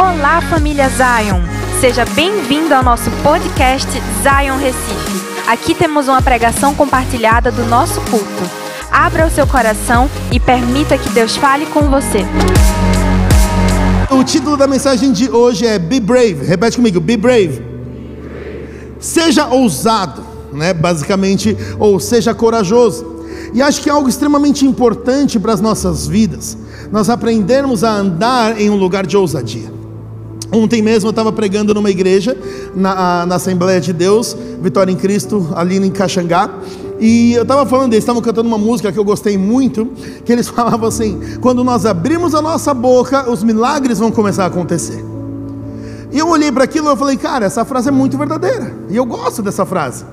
Olá, família Zion! Seja bem-vindo ao nosso podcast Zion Recife. Aqui temos uma pregação compartilhada do nosso culto. Abra o seu coração e permita que Deus fale com você. O título da mensagem de hoje é Be Brave. Repete comigo, Be Brave. Seja ousado, né? Basicamente, ou seja corajoso. E acho que é algo extremamente importante para as nossas vidas. Nós aprendermos a andar em um lugar de ousadia. Ontem mesmo eu estava pregando numa igreja, na, na, Assembleia de Deus, Vitória em Cristo, ali em Caxangá. E eu estava falando, eles estavam cantando uma música que eu gostei muito, que eles falavam assim: quando nós abrimos a nossa boca, os milagres vão começar a acontecer. E eu olhei para aquilo e falei, cara, essa frase é muito verdadeira. E eu gosto dessa frase.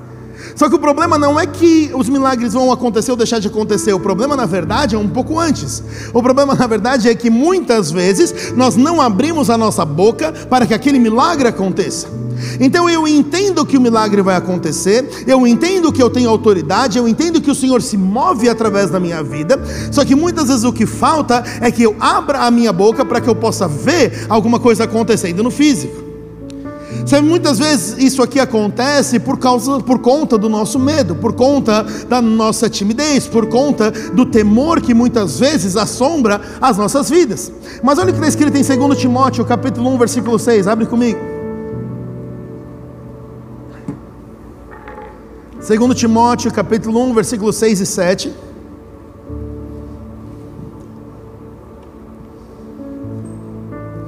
Só que o problema não é que os milagres vão acontecer ou deixar de acontecer, o problema na verdade é um pouco antes. O problema na verdade é que muitas vezes nós não abrimos a nossa boca para que aquele milagre aconteça. Então eu entendo que o milagre vai acontecer, eu entendo que eu tenho autoridade, eu entendo que o Senhor se move através da minha vida, só que muitas vezes o que falta é que eu abra a minha boca para que eu possa ver alguma coisa acontecendo no físico. Sabe, muitas vezes isso aqui acontece por causa, por conta do nosso medo, por conta da nossa timidez, por conta do temor que muitas vezes assombra as nossas vidas. Mas olha o que está escrito em 2 Timóteo, capítulo 1, versículo 6, abre comigo. 2 Timóteo, capítulo 1, versículo 6 e 7.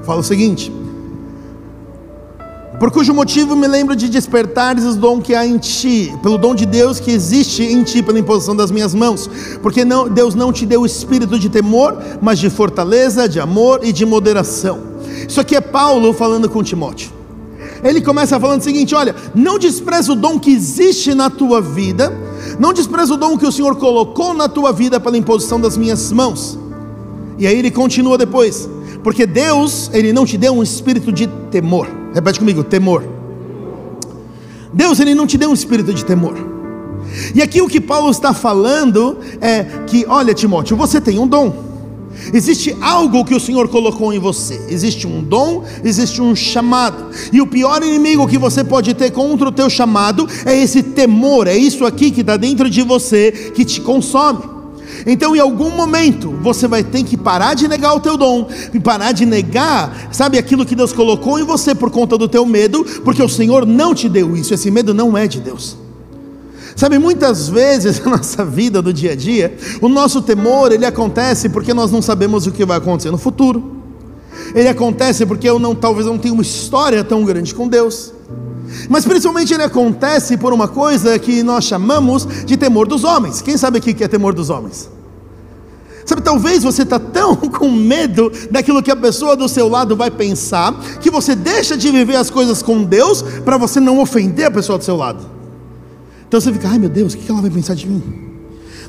Fala o seguinte: por cujo motivo me lembro de despertares o dom que há em ti, pelo dom de Deus que existe em ti, pela imposição das minhas mãos, porque não, Deus não te deu o espírito de temor, mas de fortaleza, de amor e de moderação. Isso aqui é Paulo falando com Timóteo. Ele começa falando o seguinte: olha, não despreza o dom que existe na tua vida, não despreza o dom que o Senhor colocou na tua vida pela imposição das minhas mãos. E aí ele continua depois, porque Deus, ele não te deu um espírito de temor Repete comigo: temor. Deus, Ele não te deu um espírito de temor. E aqui o que Paulo está falando é que, olha, Timóteo, você tem um dom. Existe algo que o Senhor colocou em você. Existe um dom, existe um chamado. E o pior inimigo que você pode ter contra o teu chamado é esse temor, é isso aqui que está dentro de você que te consome. Então, em algum momento, você vai ter que parar de negar o teu dom, parar de negar, sabe, aquilo que Deus colocou em você por conta do teu medo, porque o Senhor não te deu isso, esse medo não é de Deus. Sabe, muitas vezes na nossa vida do dia a dia, o nosso temor, ele acontece porque nós não sabemos o que vai acontecer no futuro. Ele acontece porque eu não, talvez não tenha uma história tão grande com Deus. Mas principalmente ele acontece por uma coisa que nós chamamos de temor dos homens. Quem sabe aqui que é temor dos homens? Sabe, talvez você está tão com medo daquilo que a pessoa do seu lado vai pensar, que você deixa de viver as coisas com Deus para você não ofender a pessoa do seu lado. Então você fica, ai meu Deus, o que ela vai pensar de mim?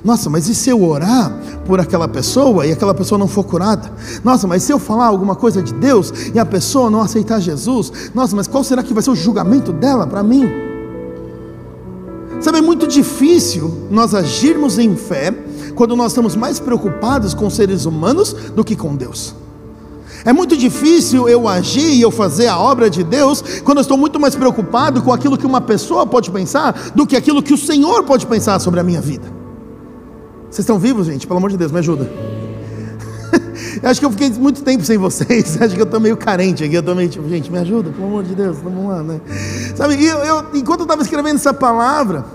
Nossa, mas e se eu orar por aquela pessoa e aquela pessoa não for curada? Nossa, mas se eu falar alguma coisa de Deus e a pessoa não aceitar Jesus? Nossa, mas qual será que vai ser o julgamento dela para mim? Sabe, é muito difícil nós agirmos em fé quando nós estamos mais preocupados com seres humanos do que com Deus. É muito difícil eu agir e eu fazer a obra de Deus quando eu estou muito mais preocupado com aquilo que uma pessoa pode pensar do que aquilo que o Senhor pode pensar sobre a minha vida. Vocês estão vivos, gente? Pelo amor de Deus, me ajuda. eu acho que eu fiquei muito tempo sem vocês. acho que eu estou meio carente aqui. Eu estou meio tipo, gente, me ajuda, pelo amor de Deus, vamos lá, né? Sabe, eu, eu, enquanto eu estava escrevendo essa palavra,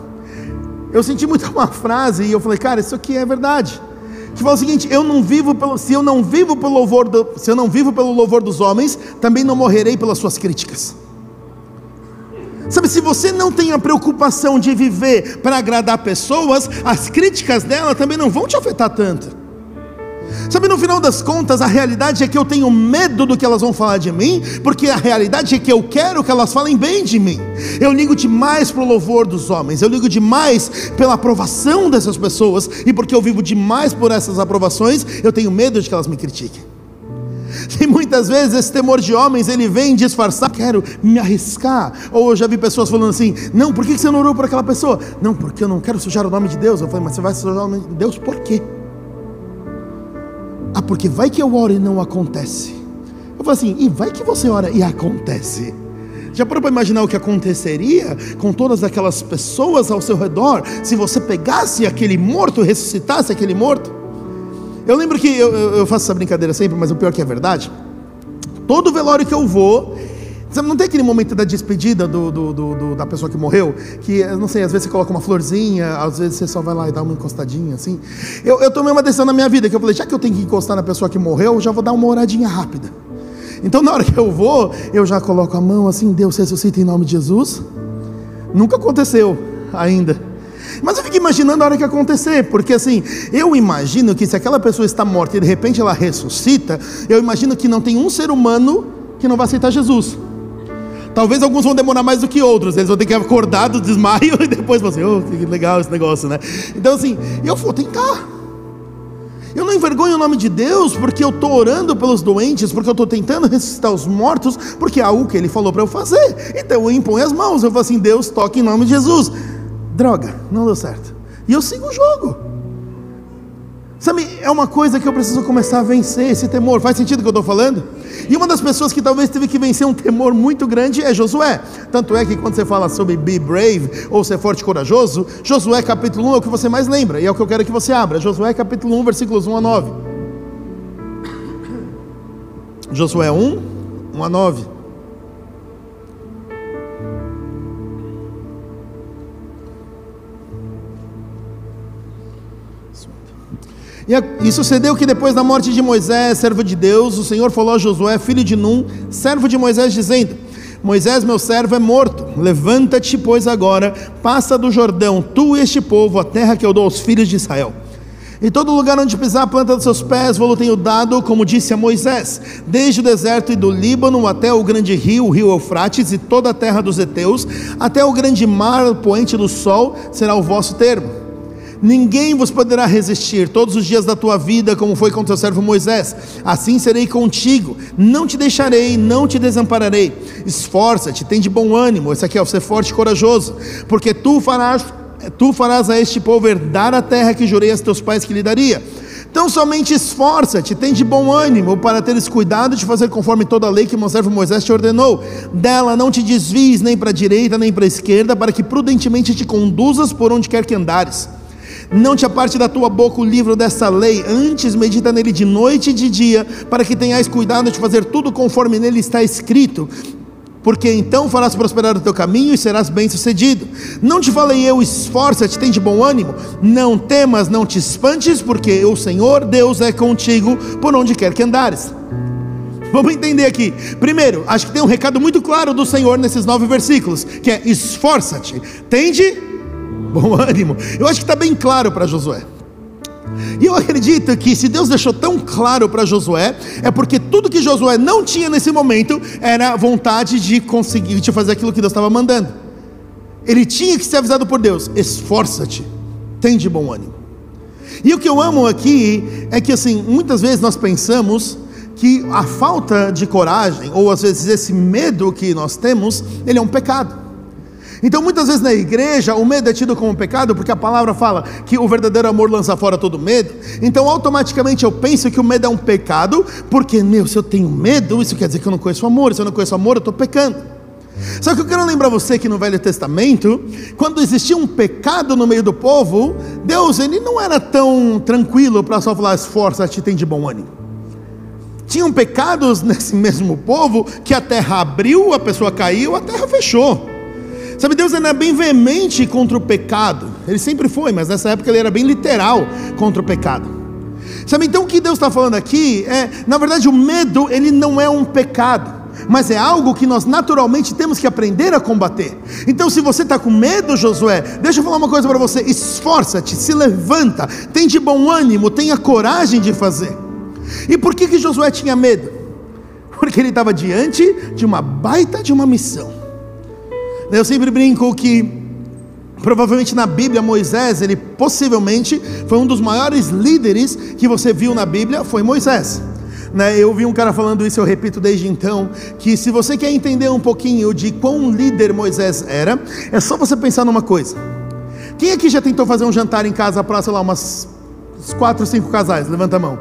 eu senti muito uma frase e eu falei, cara, isso aqui é verdade. Que fala o seguinte: eu não vivo pelo, se eu não vivo pelo louvor, do, se eu não vivo pelo louvor dos homens, também não morrerei pelas suas críticas. Sabe, se você não tem a preocupação de viver para agradar pessoas, as críticas dela também não vão te afetar tanto. Sabe, no final das contas, a realidade é que eu tenho medo do que elas vão falar de mim, porque a realidade é que eu quero que elas falem bem de mim. Eu ligo demais para o louvor dos homens, eu ligo demais pela aprovação dessas pessoas, e porque eu vivo demais por essas aprovações, eu tenho medo de que elas me critiquem. E muitas vezes esse temor de homens ele vem disfarçar, quero me arriscar. Ou eu já vi pessoas falando assim: não, por que você não orou por aquela pessoa? Não, porque eu não quero sujar o nome de Deus. Eu falei, mas você vai sujar o nome de Deus por quê? Ah, porque vai que eu oro e não acontece. Eu falo assim, e vai que você ora e acontece. Já parou para imaginar o que aconteceria com todas aquelas pessoas ao seu redor se você pegasse aquele morto, ressuscitasse aquele morto? Eu lembro que eu, eu faço essa brincadeira sempre, mas o pior é que é verdade. Todo velório que eu vou, não tem aquele momento da despedida do, do, do, da pessoa que morreu? Que, não sei, às vezes você coloca uma florzinha, às vezes você só vai lá e dá uma encostadinha assim. Eu, eu tomei uma decisão na minha vida que eu falei: já que eu tenho que encostar na pessoa que morreu, eu já vou dar uma oradinha rápida. Então, na hora que eu vou, eu já coloco a mão assim: Deus ressuscita em nome de Jesus. Nunca aconteceu ainda. Mas eu fico imaginando a hora que acontecer, porque assim, eu imagino que se aquela pessoa está morta e de repente ela ressuscita, eu imagino que não tem um ser humano que não vai aceitar Jesus. Talvez alguns vão demorar mais do que outros, eles vão ter que acordar do desmaio e depois vão assim, oh, que legal esse negócio, né? Então assim, eu vou tentar. Eu não envergonho o nome de Deus porque eu estou orando pelos doentes, porque eu estou tentando ressuscitar os mortos, porque é algo que Ele falou para eu fazer. Então eu imponho as mãos, eu falo assim: Deus, toque em nome de Jesus. Droga, não deu certo. E eu sigo o jogo. Sabe, é uma coisa que eu preciso começar a vencer esse temor. Faz sentido o que eu estou falando? E uma das pessoas que talvez teve que vencer um temor muito grande é Josué. Tanto é que quando você fala sobre be brave ou ser forte e corajoso, Josué capítulo 1 é o que você mais lembra e é o que eu quero que você abra. Josué capítulo 1, versículos 1 a 9. Josué 1, 1 a 9. E, sucedeu que depois da morte de Moisés, servo de Deus, o Senhor falou a Josué, filho de Num, servo de Moisés, dizendo: Moisés, meu servo, é morto. Levanta-te, pois agora, passa do Jordão, tu e este povo, a terra que eu dou aos filhos de Israel. E todo lugar onde pisar a planta dos seus pés, vou-lo tenho dado, como disse a Moisés, desde o deserto e do Líbano até o grande rio, o rio Eufrates, e toda a terra dos heteus, até o grande mar, o poente do sol, será o vosso termo Ninguém vos poderá resistir todos os dias da tua vida, como foi com teu servo Moisés. Assim serei contigo, não te deixarei, não te desampararei. Esforça-te, tem de bom ânimo. Esse aqui é o ser forte e corajoso, porque tu farás, tu farás a este povo herdar a terra que jurei a teus pais que lhe daria. Então somente esforça-te, tem de bom ânimo para teres cuidado de fazer conforme toda a lei que meu servo Moisés te ordenou. Dela não te desvies nem para a direita nem para a esquerda, para que prudentemente te conduzas por onde quer que andares. Não te aparte da tua boca o livro dessa lei, antes medita nele de noite e de dia, para que tenhas cuidado de fazer tudo conforme nele está escrito. Porque então farás prosperar o teu caminho e serás bem-sucedido. Não te falei eu, esforça-te, tem de bom ânimo. Não temas, não te espantes, porque o Senhor Deus é contigo por onde quer que andares. Vamos entender aqui. Primeiro, acho que tem um recado muito claro do Senhor nesses nove versículos, que é esforça-te, tende bom ânimo. Eu acho que está bem claro para Josué. E eu acredito que se Deus deixou tão claro para Josué, é porque tudo que Josué não tinha nesse momento era vontade de conseguir de fazer aquilo que Deus estava mandando. Ele tinha que ser avisado por Deus: esforça-te, tem de bom ânimo. E o que eu amo aqui é que assim, muitas vezes nós pensamos que a falta de coragem, ou às vezes esse medo que nós temos, ele é um pecado. Então, muitas vezes na igreja, o medo é tido como pecado, porque a palavra fala que o verdadeiro amor lança fora todo medo. Então, automaticamente eu penso que o medo é um pecado, porque, meu, se eu tenho medo, isso quer dizer que eu não conheço amor. Se eu não conheço amor, eu estou pecando. Só que eu quero lembrar você que no Velho Testamento, quando existia um pecado no meio do povo, Deus ele não era tão tranquilo para só falar esforça-te, tem de bom ânimo. Tinham pecados nesse mesmo povo que a terra abriu, a pessoa caiu, a terra fechou. Sabe, Deus era bem veemente contra o pecado. Ele sempre foi, mas nessa época ele era bem literal contra o pecado. Sabe, então o que Deus está falando aqui é, na verdade, o medo ele não é um pecado, mas é algo que nós naturalmente temos que aprender a combater. Então, se você está com medo, Josué, deixa eu falar uma coisa para você: esforça-te, se levanta, tem de bom ânimo, tenha coragem de fazer. E por que que Josué tinha medo? Porque ele estava diante de uma baita de uma missão. Eu sempre brinco que provavelmente na Bíblia Moisés, ele possivelmente foi um dos maiores líderes que você viu na Bíblia, foi Moisés. Né, eu vi um cara falando isso, eu repito desde então, que se você quer entender um pouquinho de quão líder Moisés era, é só você pensar numa coisa. Quem aqui já tentou fazer um jantar em casa para, sei lá, umas quatro, cinco casais? Levanta a mão.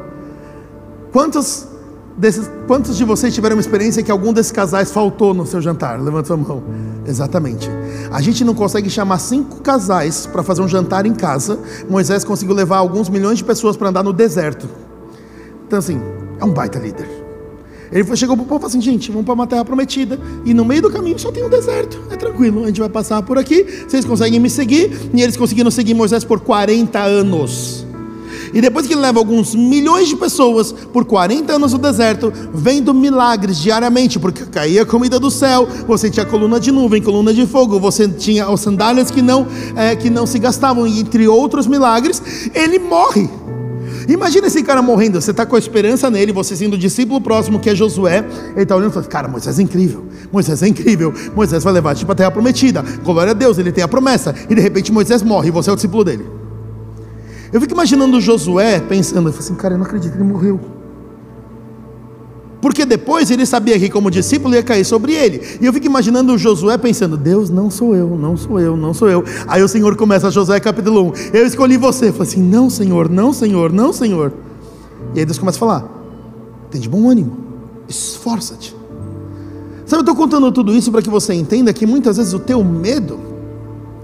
Quantos desses, quantos de vocês tiveram uma experiência que algum desses casais faltou no seu jantar? Levanta sua mão. Exatamente. A gente não consegue chamar cinco casais para fazer um jantar em casa. Moisés conseguiu levar alguns milhões de pessoas para andar no deserto. Então, assim, é um baita líder. Ele chegou para o povo e falou assim: gente, vamos para uma terra prometida. E no meio do caminho só tem um deserto. É tranquilo, a gente vai passar por aqui. Vocês conseguem me seguir. E eles conseguiram seguir Moisés por 40 anos. E depois que ele leva alguns milhões de pessoas por 40 anos no deserto, vendo milagres diariamente, porque caía comida do céu, você tinha coluna de nuvem, coluna de fogo, você tinha os sandálias que não, é, que não se gastavam, entre outros milagres, ele morre. Imagina esse cara morrendo, você está com a esperança nele, você sendo o discípulo próximo que é Josué, ele está olhando e fala: Cara, Moisés é incrível, Moisés é incrível, Moisés vai levar tipo a terra prometida, glória a Deus, ele tem a promessa, e de repente Moisés morre e você é o discípulo dele. Eu fico imaginando Josué pensando, assim, cara, eu não acredito, ele morreu. Porque depois ele sabia que, como discípulo, ia cair sobre ele. E eu fico imaginando Josué pensando: Deus, não sou eu, não sou eu, não sou eu. Aí o Senhor começa, Josué capítulo 1. Eu escolhi você. Eu falo assim: Não, Senhor, não, Senhor, não, Senhor. E aí Deus começa a falar: Tem de bom ânimo, esforça-te. Sabe, eu estou contando tudo isso para que você entenda que muitas vezes o teu medo,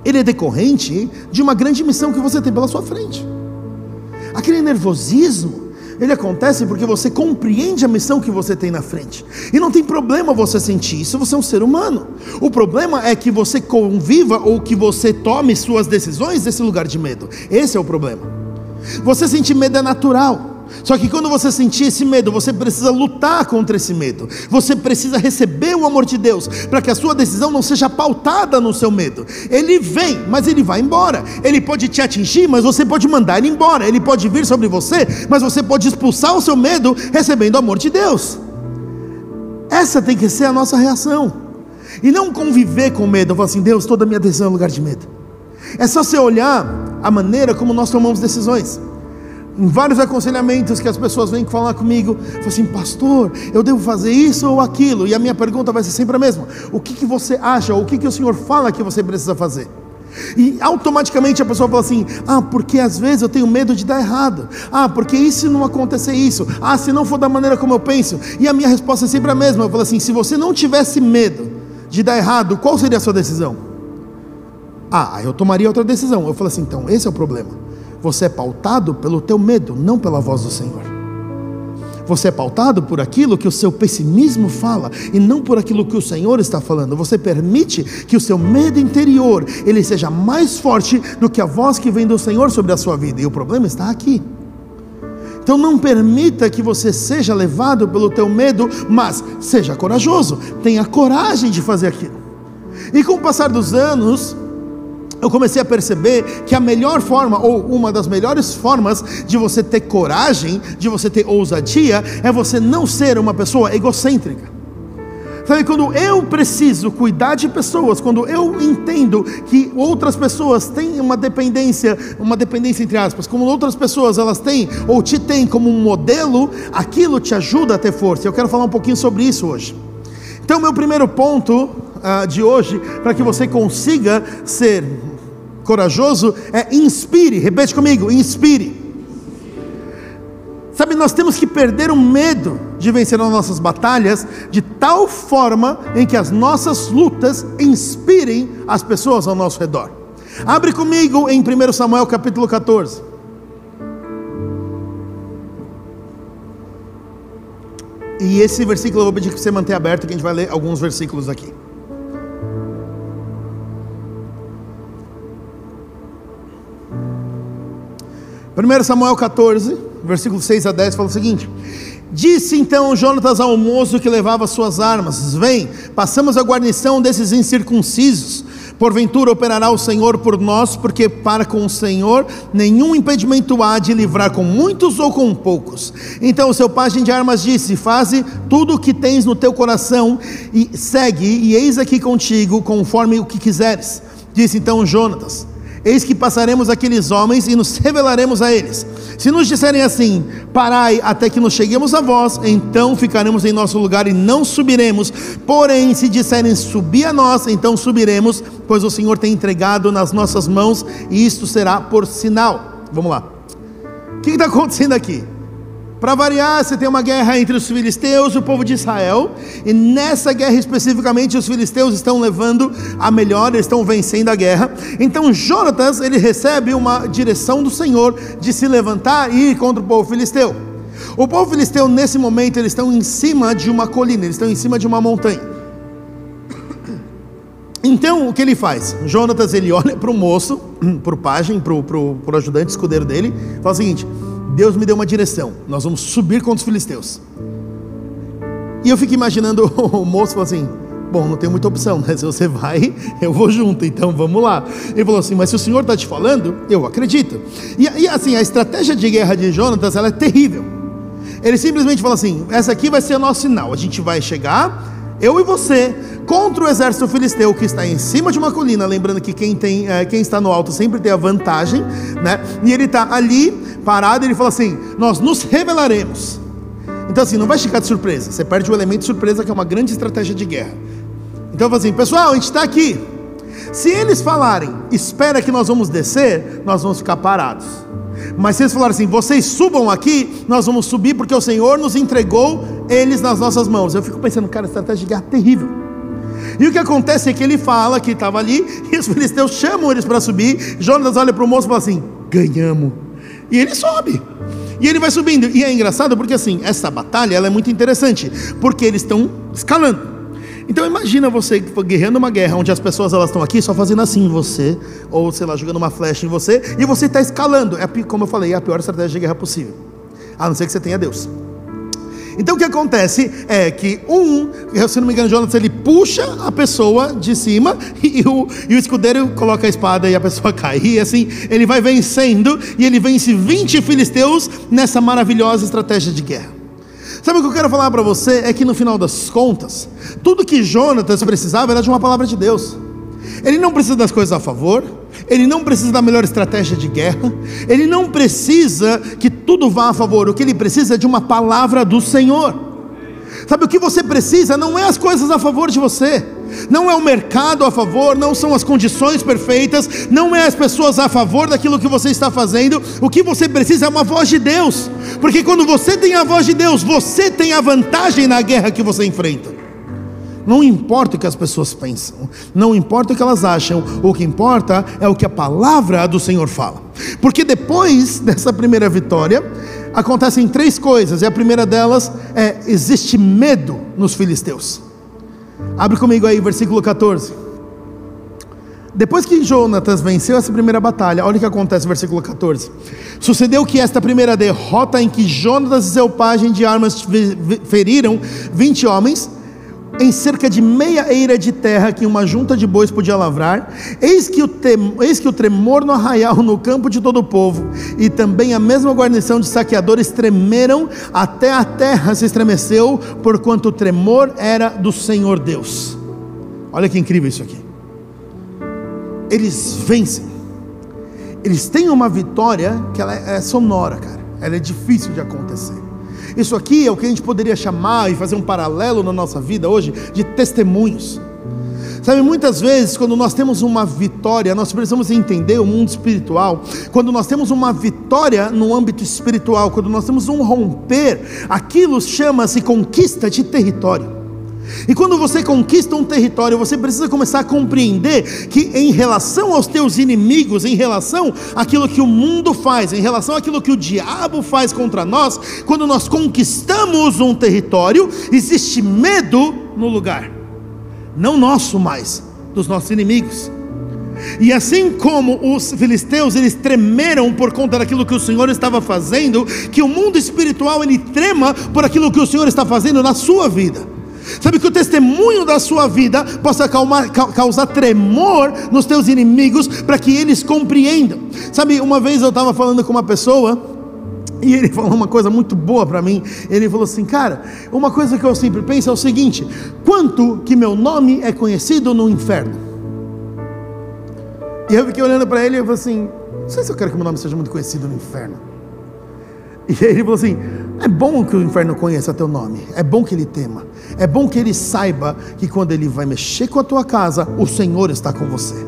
ele é decorrente de uma grande missão que você tem pela sua frente. Aquele nervosismo, ele acontece porque você compreende a missão que você tem na frente. E não tem problema você sentir isso, você é um ser humano. O problema é que você conviva ou que você tome suas decisões desse lugar de medo. Esse é o problema. Você sentir medo é natural. Só que quando você sentir esse medo, você precisa lutar contra esse medo. Você precisa receber o amor de Deus para que a sua decisão não seja pautada no seu medo. Ele vem, mas ele vai embora. Ele pode te atingir, mas você pode mandar ele embora. Ele pode vir sobre você, mas você pode expulsar o seu medo recebendo o amor de Deus. Essa tem que ser a nossa reação. E não conviver com medo. Eu assim, Deus, toda a minha decisão é lugar de medo. É só você olhar a maneira como nós tomamos decisões em vários aconselhamentos que as pessoas vêm falar comigo, falam assim, pastor, eu devo fazer isso ou aquilo, e a minha pergunta vai ser sempre a mesma: o que, que você acha, o que, que o Senhor fala que você precisa fazer? E automaticamente a pessoa fala assim: ah, porque às vezes eu tenho medo de dar errado, ah, porque e se não acontecer isso, ah, se não for da maneira como eu penso, e a minha resposta é sempre a mesma: eu falo assim, se você não tivesse medo de dar errado, qual seria a sua decisão? Ah, eu tomaria outra decisão. Eu falo assim: então, esse é o problema. Você é pautado pelo teu medo, não pela voz do Senhor. Você é pautado por aquilo que o seu pessimismo fala e não por aquilo que o Senhor está falando. Você permite que o seu medo interior ele seja mais forte do que a voz que vem do Senhor sobre a sua vida. E o problema está aqui. Então não permita que você seja levado pelo teu medo, mas seja corajoso, tenha coragem de fazer aquilo. E com o passar dos anos, eu comecei a perceber que a melhor forma, ou uma das melhores formas de você ter coragem, de você ter ousadia, é você não ser uma pessoa egocêntrica. Sabe, quando eu preciso cuidar de pessoas, quando eu entendo que outras pessoas têm uma dependência, uma dependência entre aspas, como outras pessoas elas têm ou te têm como um modelo, aquilo te ajuda a ter força. Eu quero falar um pouquinho sobre isso hoje. Então, meu primeiro ponto uh, de hoje, para que você consiga ser corajoso é inspire, repete comigo, inspire. Sabe, nós temos que perder o medo de vencer as nossas batalhas de tal forma em que as nossas lutas inspirem as pessoas ao nosso redor. Abre comigo em 1 Samuel capítulo 14. E esse versículo eu vou pedir que você mantenha aberto, que a gente vai ler alguns versículos aqui. 1 Samuel 14, versículo 6 a 10, fala o seguinte: Disse então Jonatas ao moço que levava suas armas: Vem, passamos a guarnição desses incircuncisos. Porventura operará o Senhor por nós, porque para com o Senhor nenhum impedimento há de livrar com muitos ou com poucos. Então o seu pajem de armas disse: Faze tudo o que tens no teu coração e segue, e eis aqui contigo, conforme o que quiseres. Disse então Jonatas: Eis que passaremos aqueles homens e nos revelaremos a eles. Se nos disserem assim: Parai até que nos cheguemos a vós, então ficaremos em nosso lugar e não subiremos. Porém, se disserem subir a nós, então subiremos, pois o Senhor tem entregado nas nossas mãos, e isto será por sinal. Vamos lá. O que está acontecendo aqui? Para variar, você tem uma guerra entre os filisteus e o povo de Israel, e nessa guerra especificamente os filisteus estão levando a melhor, eles estão vencendo a guerra. Então Jonatas, ele recebe uma direção do Senhor de se levantar e ir contra o povo filisteu. O povo filisteu nesse momento eles estão em cima de uma colina, eles estão em cima de uma montanha. Então o que ele faz? Jonatas ele olha para o moço, para o pajem, para o ajudante escudeiro dele, fala o seguinte: Deus me deu uma direção, nós vamos subir contra os filisteus. E eu fico imaginando o moço falou assim: Bom, não tem muita opção, né? Se você vai, eu vou junto, então vamos lá. Ele falou assim: Mas se o Senhor está te falando, eu acredito. E, e, assim, a estratégia de guerra de Jonatas ela é terrível. Ele simplesmente fala assim: Essa aqui vai ser o nosso sinal. A gente vai chegar, eu e você, contra o exército filisteu que está em cima de uma colina. Lembrando que quem, tem, é, quem está no alto sempre tem a vantagem, né? E ele está ali parado, ele fala assim: Nós nos revelaremos. Então, assim, não vai ficar de surpresa. Você perde o elemento de surpresa, que é uma grande estratégia de guerra. Então, assim: Pessoal, a gente está aqui. Se eles falarem, espera que nós vamos descer, nós vamos ficar parados. Mas se eles falarem assim, vocês subam aqui, nós vamos subir porque o Senhor nos entregou eles nas nossas mãos. Eu fico pensando, cara, estratégia de guerra terrível. E o que acontece é que ele fala que estava ali, e os filisteus chamam eles para subir. Jonas olha para o moço e fala assim: ganhamos. E ele sobe. E ele vai subindo. E é engraçado porque assim, essa batalha ela é muito interessante, porque eles estão escalando. Então imagina você guerreando uma guerra onde as pessoas elas estão aqui só fazendo assim em você, ou sei lá, jogando uma flecha em você, e você está escalando. É como eu falei, é a pior estratégia de guerra possível. A não ser que você tenha Deus. Então o que acontece é que um, se não me engano, Jonas ele puxa a pessoa de cima e o, e o escudeiro coloca a espada e a pessoa cai. E assim ele vai vencendo e ele vence 20 filisteus nessa maravilhosa estratégia de guerra. Sabe o que eu quero falar para você? É que no final das contas, tudo que Jonatas precisava era de uma palavra de Deus. Ele não precisa das coisas a favor, ele não precisa da melhor estratégia de guerra, ele não precisa que tudo vá a favor, o que ele precisa é de uma palavra do Senhor. Sabe o que você precisa? Não é as coisas a favor de você, não é o mercado a favor, não são as condições perfeitas, não é as pessoas a favor daquilo que você está fazendo. O que você precisa é uma voz de Deus, porque quando você tem a voz de Deus, você tem a vantagem na guerra que você enfrenta. Não importa o que as pessoas pensam, não importa o que elas acham, o que importa é o que a palavra do Senhor fala. Porque depois dessa primeira vitória, acontecem três coisas, e a primeira delas é: existe medo nos filisteus. Abre comigo aí, versículo 14. Depois que Jonatas venceu essa primeira batalha, olha o que acontece, versículo 14. Sucedeu que esta primeira derrota, em que Jonatas e seu pajem de armas feriram 20 homens, em cerca de meia eira de terra que uma junta de bois podia lavrar, eis que, o tem, eis que o tremor no arraial no campo de todo o povo, e também a mesma guarnição de saqueadores tremeram, até a terra se estremeceu, porquanto o tremor era do Senhor Deus. Olha que incrível isso aqui. Eles vencem, eles têm uma vitória que ela é sonora, cara, ela é difícil de acontecer. Isso aqui é o que a gente poderia chamar e fazer um paralelo na nossa vida hoje de testemunhos. Sabe, muitas vezes, quando nós temos uma vitória, nós precisamos entender o mundo espiritual. Quando nós temos uma vitória no âmbito espiritual, quando nós temos um romper, aquilo chama-se conquista de território. E quando você conquista um território, você precisa começar a compreender que em relação aos teus inimigos, em relação àquilo que o mundo faz, em relação àquilo que o diabo faz contra nós, quando nós conquistamos um território, existe medo no lugar. Não nosso mais, dos nossos inimigos. E assim como os filisteus, eles tremeram por conta daquilo que o Senhor estava fazendo, que o mundo espiritual ele trema por aquilo que o Senhor está fazendo na sua vida. Sabe que o testemunho da sua vida possa causar tremor nos teus inimigos para que eles compreendam. Sabe, uma vez eu estava falando com uma pessoa e ele falou uma coisa muito boa para mim. Ele falou assim, cara, uma coisa que eu sempre penso é o seguinte: quanto que meu nome é conhecido no inferno? E eu fiquei olhando para ele e eu falei assim: não sei se eu quero que meu nome seja muito conhecido no inferno. E ele falou assim: é bom que o inferno conheça teu nome, é bom que ele tema, é bom que ele saiba que quando ele vai mexer com a tua casa, o Senhor está com você.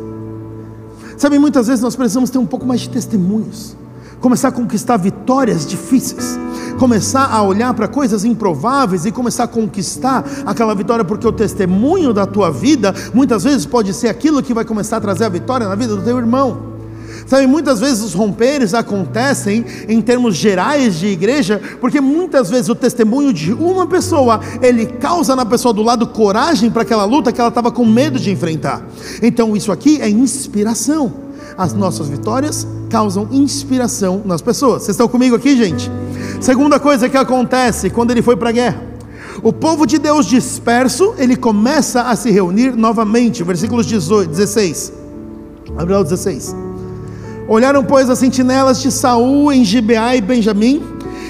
Sabe, muitas vezes nós precisamos ter um pouco mais de testemunhos, começar a conquistar vitórias difíceis, começar a olhar para coisas improváveis e começar a conquistar aquela vitória, porque o testemunho da tua vida muitas vezes pode ser aquilo que vai começar a trazer a vitória na vida do teu irmão. Sabe, muitas vezes os romperes acontecem em termos gerais de igreja, porque muitas vezes o testemunho de uma pessoa, ele causa na pessoa do lado coragem para aquela luta que ela estava com medo de enfrentar. Então isso aqui é inspiração. As nossas vitórias causam inspiração nas pessoas. Vocês estão comigo aqui, gente? Segunda coisa que acontece quando ele foi para a guerra. O povo de Deus disperso, ele começa a se reunir novamente. Versículos 18, 16. Abre 16. Olharam, pois, as sentinelas de Saul em Gibeá e Benjamim,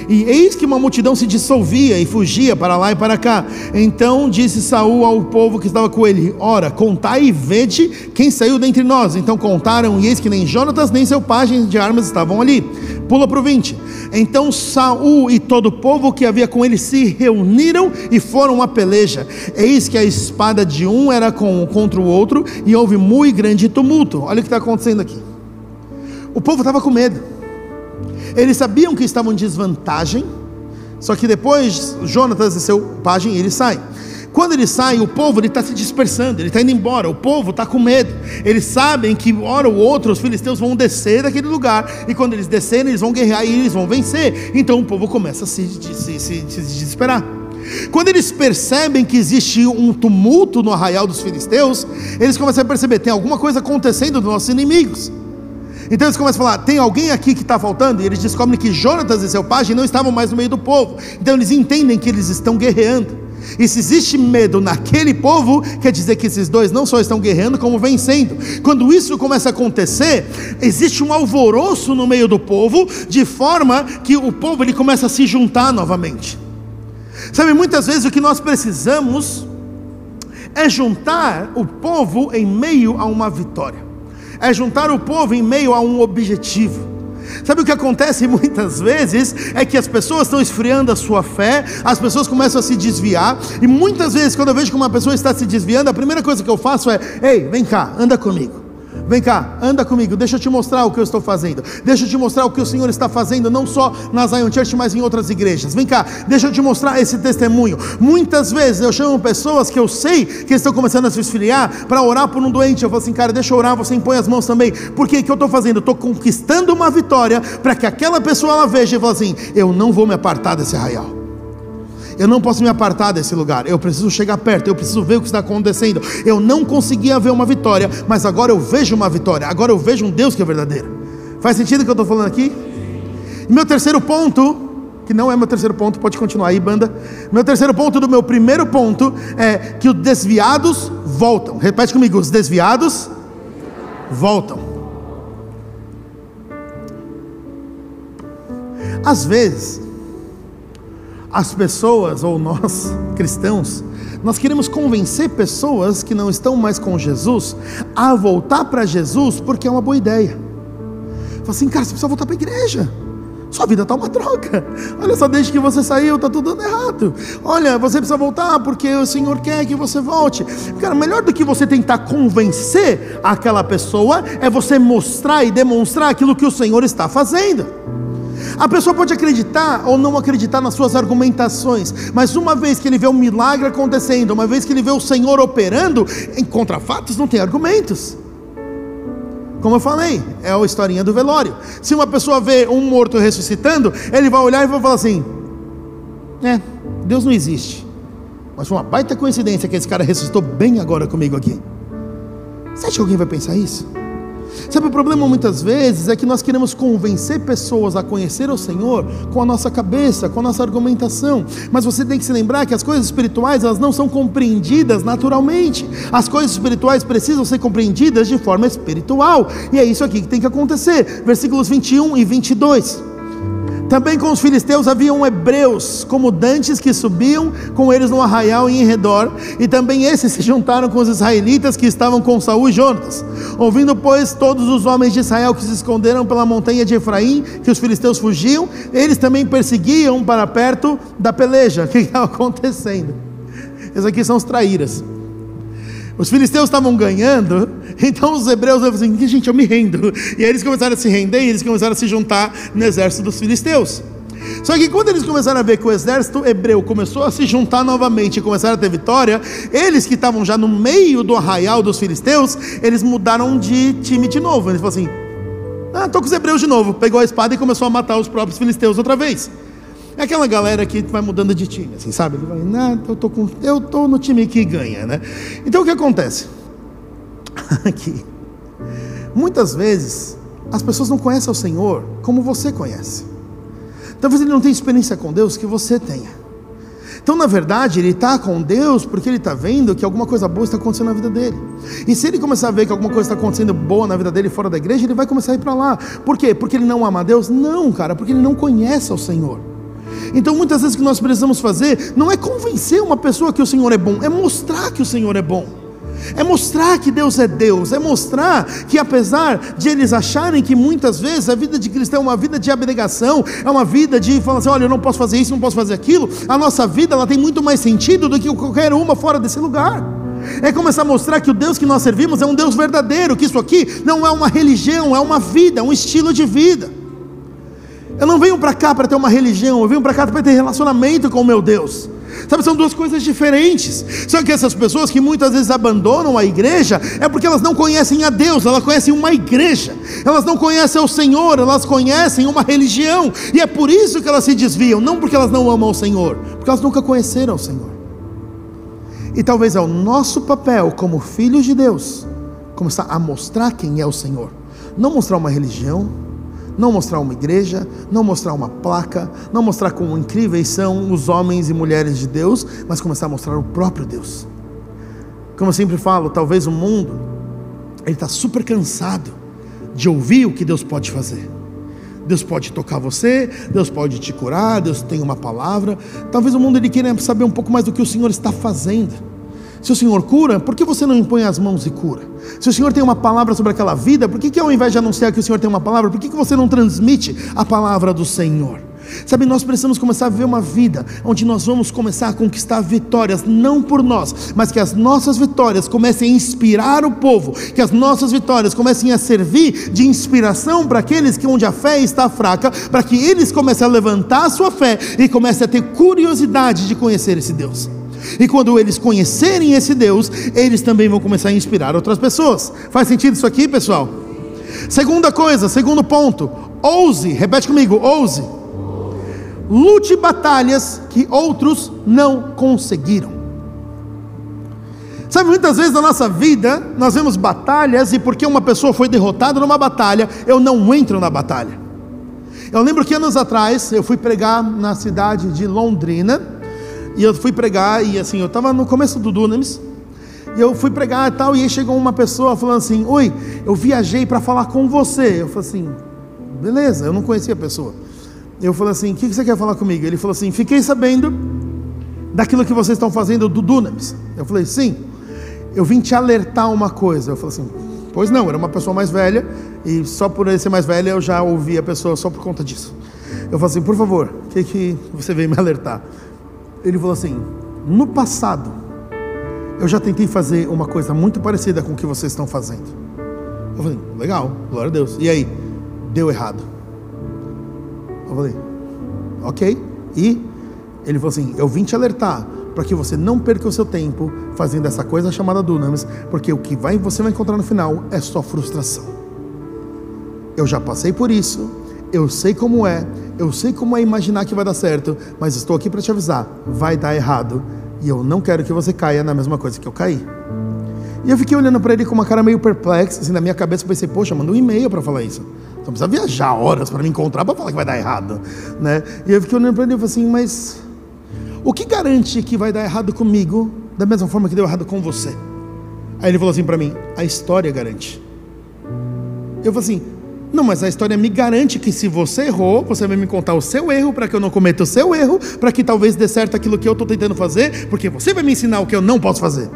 e eis que uma multidão se dissolvia e fugia para lá e para cá. Então disse Saul ao povo que estava com ele: Ora, contai e vede quem saiu dentre nós. Então contaram, e eis que nem Jonatas nem seu pajem de armas estavam ali. Pula para o 20. Então Saul e todo o povo que havia com ele se reuniram e foram à peleja. Eis que a espada de um era com, contra o outro, e houve muito grande tumulto. Olha o que está acontecendo aqui. O povo estava com medo. Eles sabiam que estavam em desvantagem. Só que depois, Jonatas e seu pajem, eles saem. Quando eles saem, o povo está se dispersando, ele está indo embora. O povo está com medo. Eles sabem que, hora ou outra, os filisteus vão descer daquele lugar. E quando eles descerem, eles vão guerrear e eles vão vencer. Então o povo começa a se, se, se, se desesperar. Quando eles percebem que existe um tumulto no arraial dos filisteus, eles começam a perceber: tem alguma coisa acontecendo dos nossos inimigos. Então eles começam a falar: tem alguém aqui que está faltando? E eles descobrem que Jonatas e seu pajem não estavam mais no meio do povo. Então eles entendem que eles estão guerreando. E se existe medo naquele povo, quer dizer que esses dois não só estão guerreando, como vencendo. Quando isso começa a acontecer, existe um alvoroço no meio do povo, de forma que o povo ele começa a se juntar novamente. Sabe, muitas vezes o que nós precisamos é juntar o povo em meio a uma vitória é juntar o povo em meio a um objetivo. Sabe o que acontece muitas vezes? É que as pessoas estão esfriando a sua fé, as pessoas começam a se desviar, e muitas vezes, quando eu vejo que uma pessoa está se desviando, a primeira coisa que eu faço é: ei, vem cá, anda comigo. Vem cá, anda comigo, deixa eu te mostrar o que eu estou fazendo. Deixa eu te mostrar o que o Senhor está fazendo, não só na Zion Church, mas em outras igrejas. Vem cá, deixa eu te mostrar esse testemunho. Muitas vezes eu chamo pessoas que eu sei que estão começando a se esfriar para orar por um doente. Eu falo assim, cara, deixa eu orar, você impõe as mãos também. Porque que eu estou fazendo? Eu estou conquistando uma vitória para que aquela pessoa ela veja e fale assim: eu não vou me apartar desse arraial. Eu não posso me apartar desse lugar. Eu preciso chegar perto. Eu preciso ver o que está acontecendo. Eu não conseguia ver uma vitória, mas agora eu vejo uma vitória. Agora eu vejo um Deus que é verdadeiro. Faz sentido o que eu estou falando aqui? E meu terceiro ponto, que não é meu terceiro ponto, pode continuar aí, banda. Meu terceiro ponto do meu primeiro ponto é que os desviados voltam. Repete comigo: os desviados voltam. Às vezes, as pessoas, ou nós cristãos, nós queremos convencer pessoas que não estão mais com Jesus a voltar para Jesus porque é uma boa ideia. Fala assim, cara, você precisa voltar para a igreja. Sua vida está uma droga. Olha só, desde que você saiu, está tudo dando errado. Olha, você precisa voltar porque o Senhor quer que você volte. Cara, melhor do que você tentar convencer aquela pessoa é você mostrar e demonstrar aquilo que o Senhor está fazendo. A pessoa pode acreditar ou não acreditar nas suas argumentações, mas uma vez que ele vê um milagre acontecendo, uma vez que ele vê o Senhor operando, em fatos não tem argumentos. Como eu falei, é a historinha do velório. Se uma pessoa vê um morto ressuscitando, ele vai olhar e vai falar assim: É, Deus não existe. Mas foi uma baita coincidência que esse cara ressuscitou bem agora comigo aqui. Você acha que alguém vai pensar isso? Sabe, o problema muitas vezes é que nós queremos convencer pessoas a conhecer o Senhor com a nossa cabeça, com a nossa argumentação. Mas você tem que se lembrar que as coisas espirituais, elas não são compreendidas naturalmente. As coisas espirituais precisam ser compreendidas de forma espiritual. E é isso aqui que tem que acontecer. Versículos 21 e 22. Também com os filisteus haviam hebreus, como dantes que subiam com eles no arraial e em redor, e também esses se juntaram com os israelitas que estavam com Saul e Jonas. Ouvindo, pois, todos os homens de Israel que se esconderam pela montanha de Efraim, que os filisteus fugiam, eles também perseguiam para perto da peleja. O que estava acontecendo? Esses aqui são os traíras. Os filisteus estavam ganhando, então os hebreus falaram assim: gente, eu me rendo. E aí eles começaram a se render e eles começaram a se juntar no exército dos filisteus. Só que quando eles começaram a ver que o exército hebreu começou a se juntar novamente e começaram a ter vitória, eles que estavam já no meio do arraial dos filisteus, eles mudaram de time de novo. Eles falaram assim: Ah, tô com os hebreus de novo. Pegou a espada e começou a matar os próprios filisteus outra vez. É aquela galera que vai mudando de time, assim, sabe? Ele vai, nah, eu tô, com, eu tô no time que ganha, né? Então o que acontece? Aqui. Muitas vezes as pessoas não conhecem o Senhor como você conhece. Talvez ele não tenha experiência com Deus que você tenha. Então, na verdade, ele está com Deus porque ele está vendo que alguma coisa boa está acontecendo na vida dele. E se ele começar a ver que alguma coisa está acontecendo boa na vida dele fora da igreja, ele vai começar a ir para lá. Por quê? Porque ele não ama a Deus? Não, cara, porque ele não conhece o Senhor. Então, muitas vezes o que nós precisamos fazer não é convencer uma pessoa que o Senhor é bom, é mostrar que o Senhor é bom. É mostrar que Deus é Deus, é mostrar que apesar de eles acharem que muitas vezes a vida de cristão é uma vida de abnegação, é uma vida de falar assim, olha, eu não posso fazer isso, não posso fazer aquilo, a nossa vida ela tem muito mais sentido do que qualquer uma fora desse lugar. É começar a mostrar que o Deus que nós servimos é um Deus verdadeiro, que isso aqui não é uma religião, é uma vida, é um estilo de vida. Eu não venho para cá para ter uma religião, eu venho para cá para ter relacionamento com o meu Deus. Sabe, são duas coisas diferentes. Só que essas pessoas que muitas vezes abandonam a igreja é porque elas não conhecem a Deus, elas conhecem uma igreja, elas não conhecem o Senhor, elas conhecem uma religião, e é por isso que elas se desviam, não porque elas não amam o Senhor, porque elas nunca conheceram o Senhor. E talvez é o nosso papel como filhos de Deus começar a mostrar quem é o Senhor, não mostrar uma religião, não mostrar uma igreja, não mostrar uma placa, não mostrar como incríveis são os homens e mulheres de Deus, mas começar a mostrar o próprio Deus. Como eu sempre falo, talvez o mundo ele está super cansado de ouvir o que Deus pode fazer. Deus pode tocar você, Deus pode te curar, Deus tem uma palavra. Talvez o mundo ele queira saber um pouco mais do que o Senhor está fazendo. Se o Senhor cura, por que você não impõe as mãos e cura? Se o Senhor tem uma palavra sobre aquela vida, por que, que ao invés de anunciar que o Senhor tem uma palavra, por que, que você não transmite a palavra do Senhor? Sabe, nós precisamos começar a viver uma vida onde nós vamos começar a conquistar vitórias, não por nós, mas que as nossas vitórias comecem a inspirar o povo, que as nossas vitórias comecem a servir de inspiração para aqueles que onde a fé está fraca, para que eles comecem a levantar a sua fé e comecem a ter curiosidade de conhecer esse Deus. E quando eles conhecerem esse Deus, eles também vão começar a inspirar outras pessoas. Faz sentido isso aqui, pessoal? Segunda coisa, segundo ponto, ouse, repete comigo, ouse. Lute batalhas que outros não conseguiram. Sabe, muitas vezes na nossa vida, nós vemos batalhas e porque uma pessoa foi derrotada numa batalha, eu não entro na batalha. Eu lembro que anos atrás eu fui pregar na cidade de Londrina, e eu fui pregar, e assim, eu estava no começo do Dunamis, e eu fui pregar e tal, e aí chegou uma pessoa falando assim: Oi, eu viajei para falar com você. Eu falei assim: Beleza, eu não conhecia a pessoa. Eu falei assim: O que você quer falar comigo? Ele falou assim: Fiquei sabendo daquilo que vocês estão fazendo do Dunamis. Eu falei: Sim, eu vim te alertar uma coisa. Eu falei assim: Pois não, era uma pessoa mais velha, e só por ele ser mais velha eu já ouvi a pessoa só por conta disso. Eu falei assim: Por favor, o que, que você veio me alertar? Ele falou assim: no passado, eu já tentei fazer uma coisa muito parecida com o que vocês estão fazendo. Eu falei: legal, glória a Deus. E aí? Deu errado. Eu falei: ok. E ele falou assim: eu vim te alertar para que você não perca o seu tempo fazendo essa coisa chamada dunamis, porque o que vai, você vai encontrar no final é só frustração. Eu já passei por isso, eu sei como é, eu sei como é imaginar que vai dar certo, mas estou aqui para te avisar: vai dar errado. E eu não quero que você caia na mesma coisa que eu caí. E eu fiquei olhando para ele com uma cara meio perplexa, assim, na minha cabeça, pensei: poxa, manda um e-mail para falar isso. Não precisa viajar horas para me encontrar para falar que vai dar errado, né? E eu fiquei olhando para ele e falei assim: mas o que garante que vai dar errado comigo da mesma forma que deu errado com você? Aí ele falou assim para mim: a história garante. Eu falei assim: não, mas a história me garante que se você errou, você vai me contar o seu erro para que eu não cometa o seu erro, para que talvez dê certo aquilo que eu estou tentando fazer, porque você vai me ensinar o que eu não posso fazer.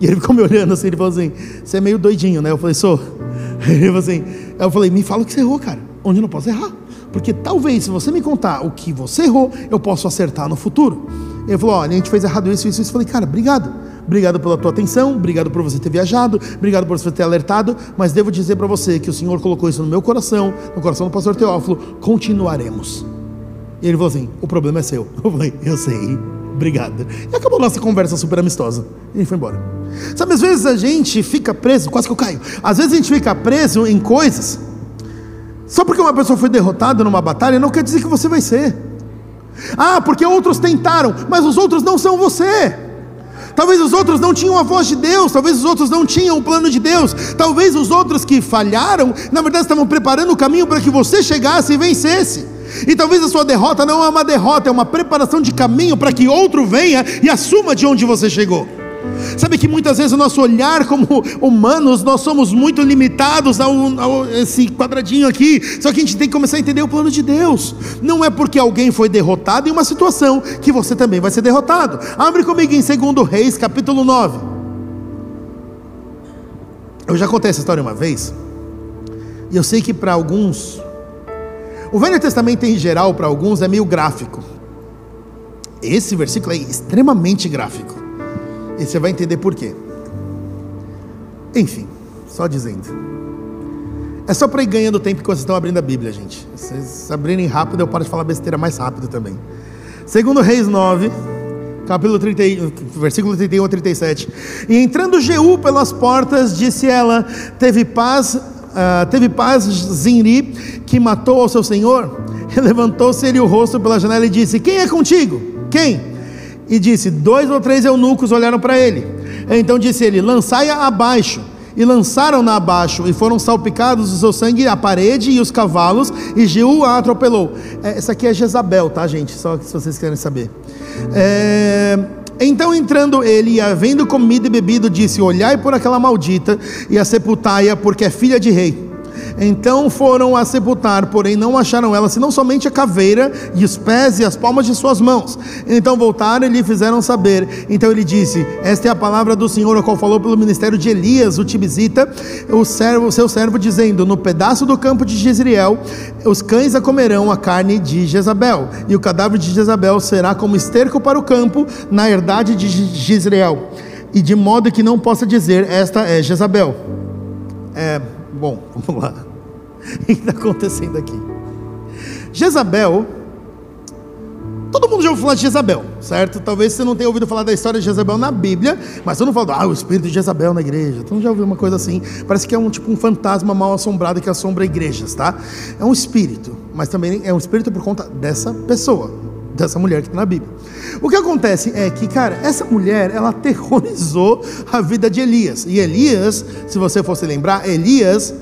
E ele ficou me olhando assim, ele falou assim: Você é meio doidinho, né? Eu falei: Sou. Ele falou assim: Eu falei: Me fala o que você errou, cara. Onde eu não posso errar. Porque talvez, se você me contar o que você errou, eu posso acertar no futuro. Ele falou: Olha, a gente fez errado isso, isso, isso. Eu falei: Cara, obrigado. Obrigado pela tua atenção, obrigado por você ter viajado, obrigado por você ter alertado, mas devo dizer para você que o Senhor colocou isso no meu coração, no coração do pastor Teófilo, continuaremos. E ele falou assim: o problema é seu. Eu falei: eu sei, obrigado. E acabou nossa conversa super amistosa. E ele foi embora. Sabe, às vezes a gente fica preso, quase que eu caio. Às vezes a gente fica preso em coisas. Só porque uma pessoa foi derrotada numa batalha, não quer dizer que você vai ser. Ah, porque outros tentaram, mas os outros não são você. Talvez os outros não tinham a voz de Deus, talvez os outros não tinham o plano de Deus, talvez os outros que falharam, na verdade estavam preparando o caminho para que você chegasse e vencesse. E talvez a sua derrota não é uma derrota, é uma preparação de caminho para que outro venha e assuma de onde você chegou. Sabe que muitas vezes o nosso olhar como humanos, nós somos muito limitados a, esse quadradinho aqui. Só que a gente tem que começar a entender o plano de Deus. Não é porque alguém foi derrotado em uma situação que você também vai ser derrotado. Abre comigo em 2 Reis, capítulo 9. Eu já contei essa história uma vez. E eu sei que para alguns, o Velho Testamento em geral, para alguns, é meio gráfico. Esse versículo é extremamente gráfico. E você vai entender por quê. Enfim, só dizendo. É só para ir ganhando tempo enquanto vocês estão abrindo a Bíblia, gente. Se vocês abrirem rápido, eu paro de falar besteira mais rápido também. Segundo Reis 9, capítulo 30, versículo 31 a 37. E entrando Jeú pelas portas, disse ela: Teve paz, uh, teve paz Zinri, que matou ao seu senhor? Levantou-se ele o rosto pela janela e disse: Quem é contigo? Quem? E disse: Dois ou três eunucos olharam para ele. Então disse ele: Lançai-a abaixo. E lançaram-na abaixo, e foram salpicados o seu sangue a parede e os cavalos, e Jeú a atropelou. É, essa aqui é Jezabel, tá, gente? Só se vocês querem saber. É, então entrando ele, e havendo comido e bebido, disse: Olhai por aquela maldita, e a sepultai-a, porque é filha de rei. Então foram a sepultar, porém não acharam ela, senão somente a caveira e os pés e as palmas de suas mãos. Então voltaram e lhe fizeram saber. Então ele disse: Esta é a palavra do Senhor, a qual falou pelo ministério de Elias, o tibizita, o, servo, seu servo, dizendo: No pedaço do campo de Jezreel, os cães a comerão a carne de Jezabel, e o cadáver de Jezabel será como esterco para o campo, na herdade de Jezreel, e de modo que não possa dizer: Esta é Jezabel. É, Bom, vamos lá. O que está acontecendo aqui? Jezabel. Todo mundo já ouviu falar de Jezabel, certo? Talvez você não tenha ouvido falar da história de Jezabel na Bíblia, mas todo mundo fala, ah, o espírito de Jezabel na igreja. Todo mundo já ouviu uma coisa assim. Parece que é um tipo um fantasma mal assombrado que assombra igrejas, tá? É um espírito, mas também é um espírito por conta dessa pessoa, dessa mulher que está na Bíblia. O que acontece é que, cara, essa mulher, ela aterrorizou a vida de Elias. E Elias, se você fosse lembrar, Elias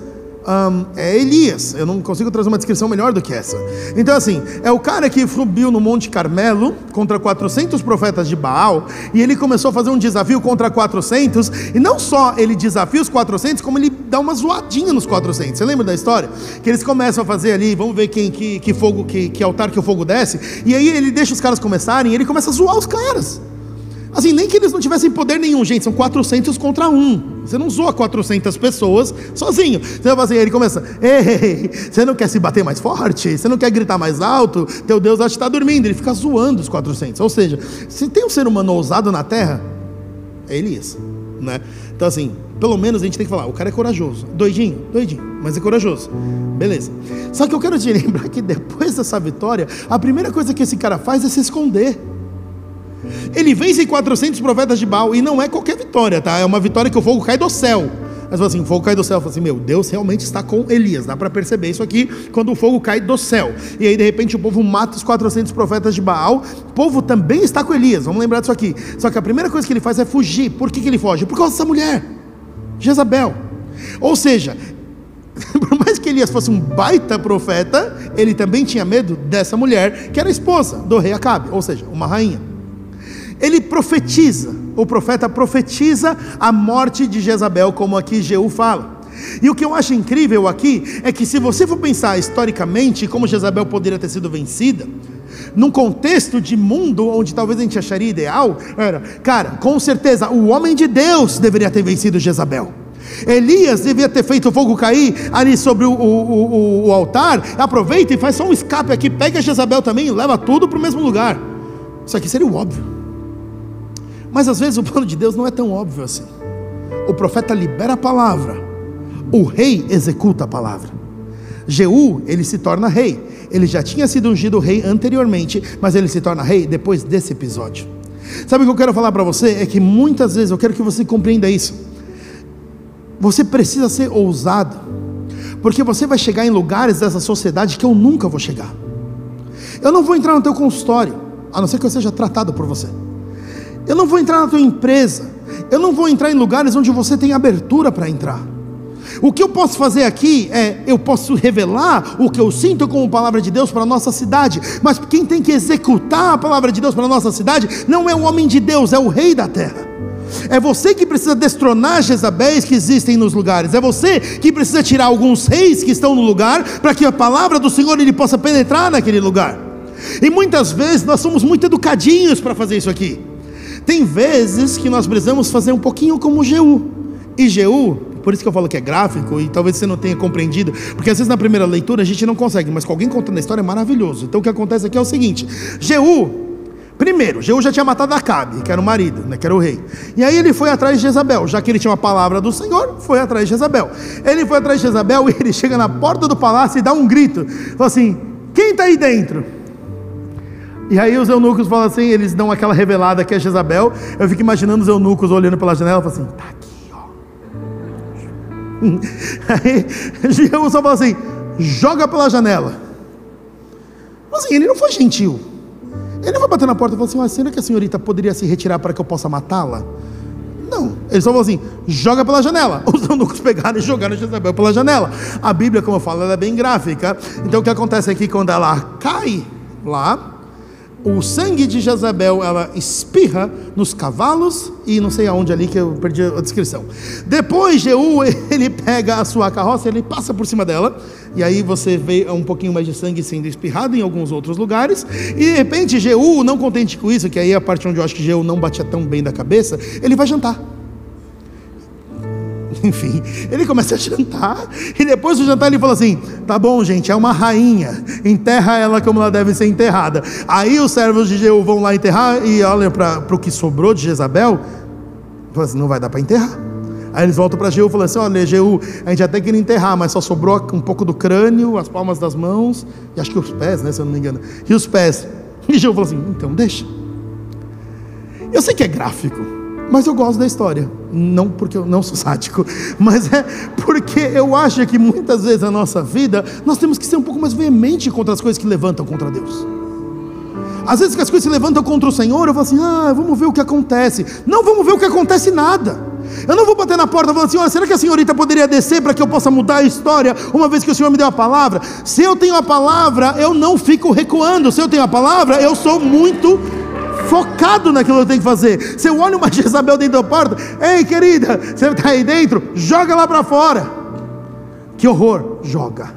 um, é Elias. Eu não consigo trazer uma descrição melhor do que essa. Então, assim, é o cara que subiu no Monte Carmelo contra 400 profetas de Baal e ele começou a fazer um desafio contra 400. E não só ele desafia os 400, como ele dá uma zoadinha nos 400. Você lembra da história? Que eles começam a fazer ali, vamos ver quem que, que fogo, que, que altar que o fogo desce. E aí ele deixa os caras começarem e ele começa a zoar os caras. Assim, nem que eles não tivessem poder nenhum, gente, são 400 contra um. Você não zoa 400 pessoas sozinho. Você vai fazer, ele começa, ei, você não quer se bater mais forte? Você não quer gritar mais alto? Teu Deus acha que está dormindo. Ele fica zoando os 400. Ou seja, se tem um ser humano ousado na terra, é Elias, né? Então assim, pelo menos a gente tem que falar, o cara é corajoso. Doidinho, doidinho, mas é corajoso. Beleza. Só que eu quero te lembrar que depois dessa vitória, a primeira coisa que esse cara faz é se esconder. Ele vence 400 profetas de Baal e não é qualquer vitória, tá? É uma vitória que o fogo cai do céu. Mas assim, o fogo cai do céu, fala assim, meu, Deus realmente está com Elias. Dá para perceber isso aqui quando o fogo cai do céu. E aí de repente o povo mata os 400 profetas de Baal. O povo também está com Elias. Vamos lembrar disso aqui. Só que a primeira coisa que ele faz é fugir. Por que, que ele foge? Por causa dessa mulher, Jezabel. Ou seja, por mais que Elias fosse um baita profeta, ele também tinha medo dessa mulher, que era esposa do rei Acabe, ou seja, uma rainha ele profetiza, o profeta profetiza a morte de Jezabel, como aqui Jeú fala. E o que eu acho incrível aqui é que, se você for pensar historicamente como Jezabel poderia ter sido vencida, num contexto de mundo onde talvez a gente acharia ideal, era, cara, com certeza o homem de Deus deveria ter vencido Jezabel. Elias devia ter feito o fogo cair ali sobre o, o, o, o altar. Aproveita e faz só um escape aqui, pega Jezabel também e leva tudo para o mesmo lugar. Isso aqui seria o óbvio. Mas às vezes o plano de Deus não é tão óbvio assim. O profeta libera a palavra, o rei executa a palavra. Jeú, ele se torna rei. Ele já tinha sido ungido rei anteriormente, mas ele se torna rei depois desse episódio. Sabe o que eu quero falar para você? É que muitas vezes eu quero que você compreenda isso. Você precisa ser ousado, porque você vai chegar em lugares dessa sociedade que eu nunca vou chegar. Eu não vou entrar no teu consultório, a não ser que eu seja tratado por você. Eu não vou entrar na tua empresa. Eu não vou entrar em lugares onde você tem abertura para entrar. O que eu posso fazer aqui é, eu posso revelar o que eu sinto como palavra de Deus para a nossa cidade, mas quem tem que executar a palavra de Deus para a nossa cidade não é o homem de Deus, é o rei da terra. É você que precisa destronar Jezabéis que existem nos lugares. É você que precisa tirar alguns reis que estão no lugar para que a palavra do Senhor ele possa penetrar naquele lugar. E muitas vezes nós somos muito educadinhos para fazer isso aqui. Tem vezes que nós precisamos fazer um pouquinho como Jeú. E Jeú, por isso que eu falo que é gráfico, e talvez você não tenha compreendido, porque às vezes na primeira leitura a gente não consegue, mas com alguém contando a história é maravilhoso. Então o que acontece aqui é o seguinte: Jeú, primeiro, Jeú já tinha matado Acabe, que era o marido, né, que era o rei. E aí ele foi atrás de Jezabel, já que ele tinha uma palavra do Senhor, foi atrás de Jezabel. Ele foi atrás de Jezabel e ele chega na porta do palácio e dá um grito: fala assim, quem está aí dentro? E aí os eunucos falam assim, eles dão aquela revelada que é Jezabel. Eu fico imaginando os eunucos olhando pela janela e falam assim, tá aqui, ó. Aí Jeú só fala assim, joga pela janela. Mas assim, ele não foi gentil. Ele não foi bater na porta e falou assim, ah, será que a senhorita poderia se retirar para que eu possa matá-la? Não, ele só falou assim: joga pela janela. Os eunucos pegaram e jogaram Jezabel pela janela. A Bíblia, como eu falo, ela é bem gráfica. Então o que acontece aqui quando ela cai lá, o sangue de Jezabel ela espirra nos cavalos e não sei aonde ali que eu perdi a descrição. Depois Jeú ele pega a sua carroça, ele passa por cima dela e aí você vê um pouquinho mais de sangue sendo espirrado em alguns outros lugares e de repente Jeú, não contente com isso, que aí é a parte onde eu acho que Jeú não batia tão bem da cabeça, ele vai jantar. Enfim, ele começa a jantar, e depois do jantar ele fala assim: tá bom, gente, é uma rainha, enterra ela como ela deve ser enterrada. Aí os servos de Jeú vão lá enterrar e olham para o que sobrou de Jezabel, falam assim: não vai dar para enterrar. Aí eles voltam para Jeú e falam assim: olha, Jeú, a gente até queria enterrar, mas só sobrou um pouco do crânio, as palmas das mãos, e acho que os pés, né, se eu não me engano, e os pés. E Jeú falou assim: então deixa. Eu sei que é gráfico, mas eu gosto da história, não porque eu não sou sádico, mas é porque eu acho que muitas vezes na nossa vida nós temos que ser um pouco mais veemente contra as coisas que levantam contra Deus. Às vezes que as coisas se levantam contra o Senhor, eu falo assim: ah, vamos ver o que acontece. Não, vamos ver o que acontece nada. Eu não vou bater na porta falando assim: olha, será que a senhorita poderia descer para que eu possa mudar a história, uma vez que o Senhor me deu a palavra? Se eu tenho a palavra, eu não fico recuando. Se eu tenho a palavra, eu sou muito focado naquilo que eu tenho que fazer. Se eu olho uma Jezabel dentro da porta, ei querida, você está aí dentro? Joga lá para fora. Que horror, joga.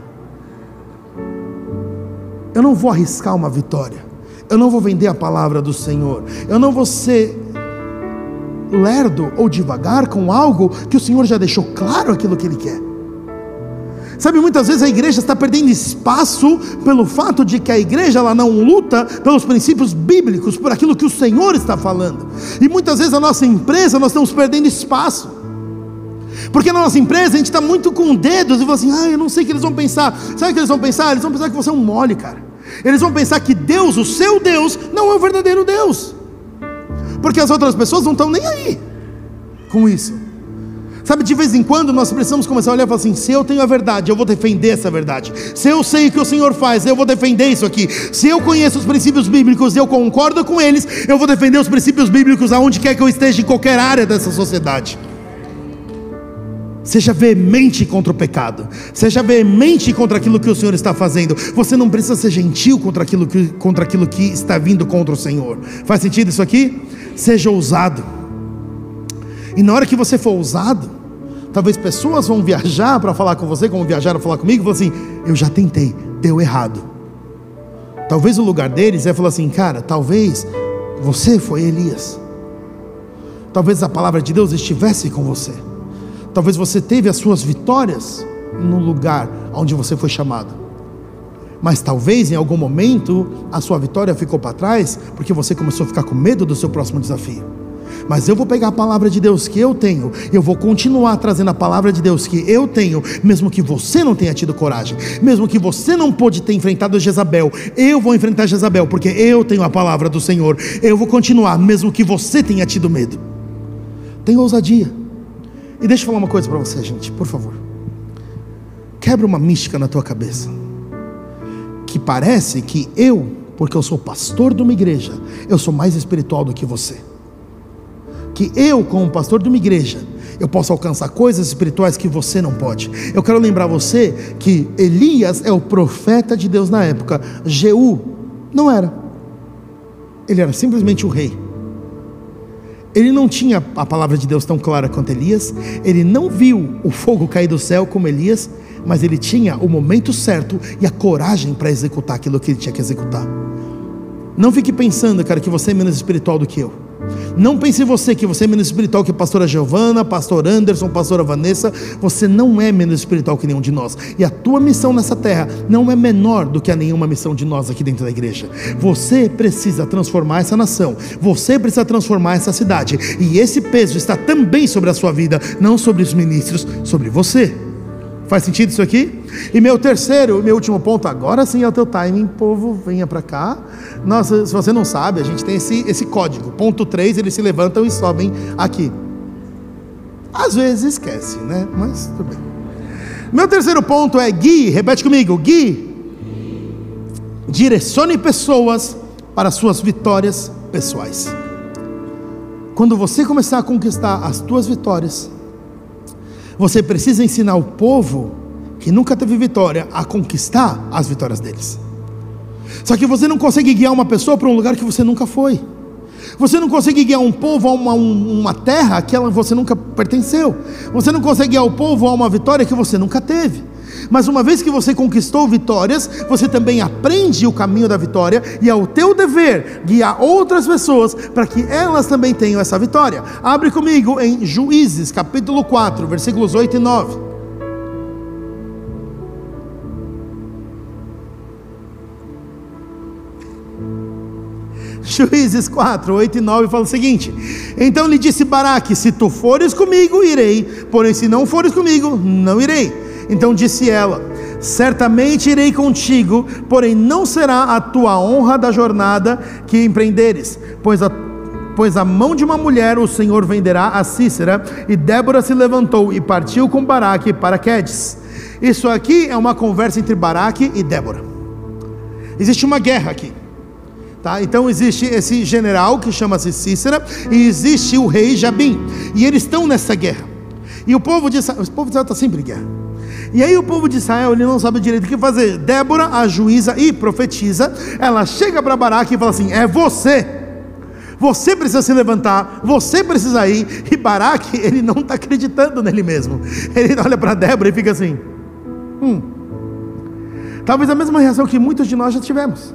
Eu não vou arriscar uma vitória. Eu não vou vender a palavra do Senhor. Eu não vou ser lerdo ou devagar com algo que o Senhor já deixou claro aquilo que Ele quer. Sabe, muitas vezes a igreja está perdendo espaço pelo fato de que a igreja ela não luta pelos princípios bíblicos, por aquilo que o Senhor está falando. E muitas vezes a nossa empresa nós estamos perdendo espaço. Porque na nossa empresa a gente está muito com dedos e fala assim: ah, eu não sei o que eles vão pensar. Sabe o que eles vão pensar? Eles vão pensar que você é um mole, cara. Eles vão pensar que Deus, o seu Deus, não é o verdadeiro Deus. Porque as outras pessoas não estão nem aí com isso. Sabe, de vez em quando nós precisamos começar a olhar e falar assim: se eu tenho a verdade, eu vou defender essa verdade. Se eu sei o que o Senhor faz, eu vou defender isso aqui. Se eu conheço os princípios bíblicos e eu concordo com eles, eu vou defender os princípios bíblicos aonde quer que eu esteja, em qualquer área dessa sociedade. Seja veemente contra o pecado, seja veemente contra aquilo que o Senhor está fazendo. Você não precisa ser gentil contra aquilo que, contra aquilo que está vindo contra o Senhor. Faz sentido isso aqui? Seja ousado. E na hora que você for ousado, talvez pessoas vão viajar para falar com você, como viajaram para falar comigo, e falar assim: eu já tentei, deu errado. Talvez o lugar deles é falar assim, cara, talvez você foi Elias. Talvez a palavra de Deus estivesse com você. Talvez você teve as suas vitórias no lugar onde você foi chamado. Mas talvez em algum momento a sua vitória ficou para trás porque você começou a ficar com medo do seu próximo desafio. Mas eu vou pegar a palavra de Deus que eu tenho, eu vou continuar trazendo a palavra de Deus que eu tenho, mesmo que você não tenha tido coragem, mesmo que você não pôde ter enfrentado Jezabel, eu vou enfrentar Jezabel, porque eu tenho a palavra do Senhor. Eu vou continuar, mesmo que você tenha tido medo. Tenha ousadia. E deixa eu falar uma coisa para você, gente, por favor. Quebra uma mística na tua cabeça. Que parece que eu, porque eu sou pastor de uma igreja, eu sou mais espiritual do que você. Que eu, como pastor de uma igreja, eu posso alcançar coisas espirituais que você não pode. Eu quero lembrar você que Elias é o profeta de Deus na época, Jeú não era. Ele era simplesmente o rei. Ele não tinha a palavra de Deus tão clara quanto Elias, ele não viu o fogo cair do céu como Elias, mas ele tinha o momento certo e a coragem para executar aquilo que ele tinha que executar. Não fique pensando, cara, que você é menos espiritual do que eu. Não pense você que você é menos espiritual que a pastora Giovana, pastor Anderson, pastora Vanessa. Você não é menos espiritual que nenhum de nós. E a tua missão nessa terra não é menor do que a nenhuma missão de nós aqui dentro da igreja. Você precisa transformar essa nação. Você precisa transformar essa cidade. E esse peso está também sobre a sua vida, não sobre os ministros, sobre você. Faz sentido isso aqui? E meu terceiro, meu último ponto, agora sim é o teu timing, povo, venha para cá. Nossa, se você não sabe, a gente tem esse, esse código. Ponto 3, eles se levantam e sobem aqui. Às vezes esquece, né? Mas tudo bem. Meu terceiro ponto é guie, repete comigo, guie. Direcione pessoas para suas vitórias pessoais. Quando você começar a conquistar as tuas vitórias, você precisa ensinar o povo que nunca teve vitória a conquistar as vitórias deles. Só que você não consegue guiar uma pessoa para um lugar que você nunca foi. Você não consegue guiar um povo a uma, uma terra que você nunca pertenceu. Você não consegue guiar o povo a uma vitória que você nunca teve. Mas uma vez que você conquistou vitórias, você também aprende o caminho da vitória e é o teu dever guiar outras pessoas para que elas também tenham essa vitória. Abre comigo em Juízes, capítulo 4, versículos 8 e 9. Juízes 4, 8 e 9 fala o seguinte: Então lhe disse Baraque: Se tu fores comigo, irei, porém se não fores comigo, não irei. Então disse ela: Certamente irei contigo, porém não será a tua honra da jornada que empreenderes, pois a pois a mão de uma mulher o Senhor venderá a Cícera. E Débora se levantou e partiu com Baraque para Quedes. Isso aqui é uma conversa entre Baraque e Débora. Existe uma guerra aqui. Tá? Então existe esse general que chama-se Cícera e existe o rei Jabim. E eles estão nessa guerra. E o povo de Israel, o povo está sempre em guerra. E aí o povo de Israel ele não sabe direito o que fazer. Débora, a juíza e profetiza, ela chega para Baraque e fala assim: é você. Você precisa se levantar, você precisa ir. E Baraque, ele não está acreditando nele mesmo. Ele olha para Débora e fica assim: hum. Talvez a mesma reação que muitos de nós já tivemos.